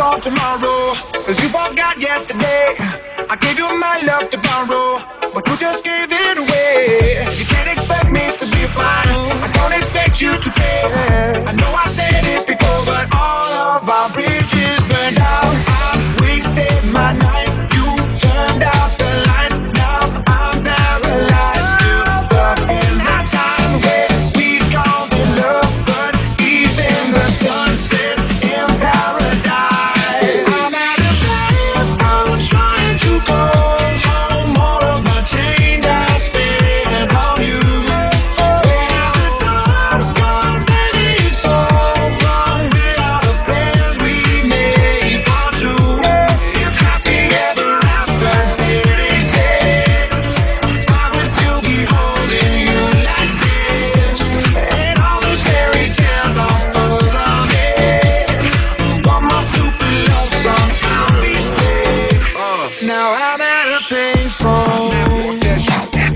on tomorrow. Cause you forgot yesterday. I gave you my love to borrow, but you just gave it away. You can't expect me to be fine. I don't expect you to care. I know I said it before, but all of our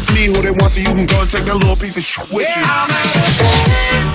it's me who they want, so you can go and take that little piece of shit with you.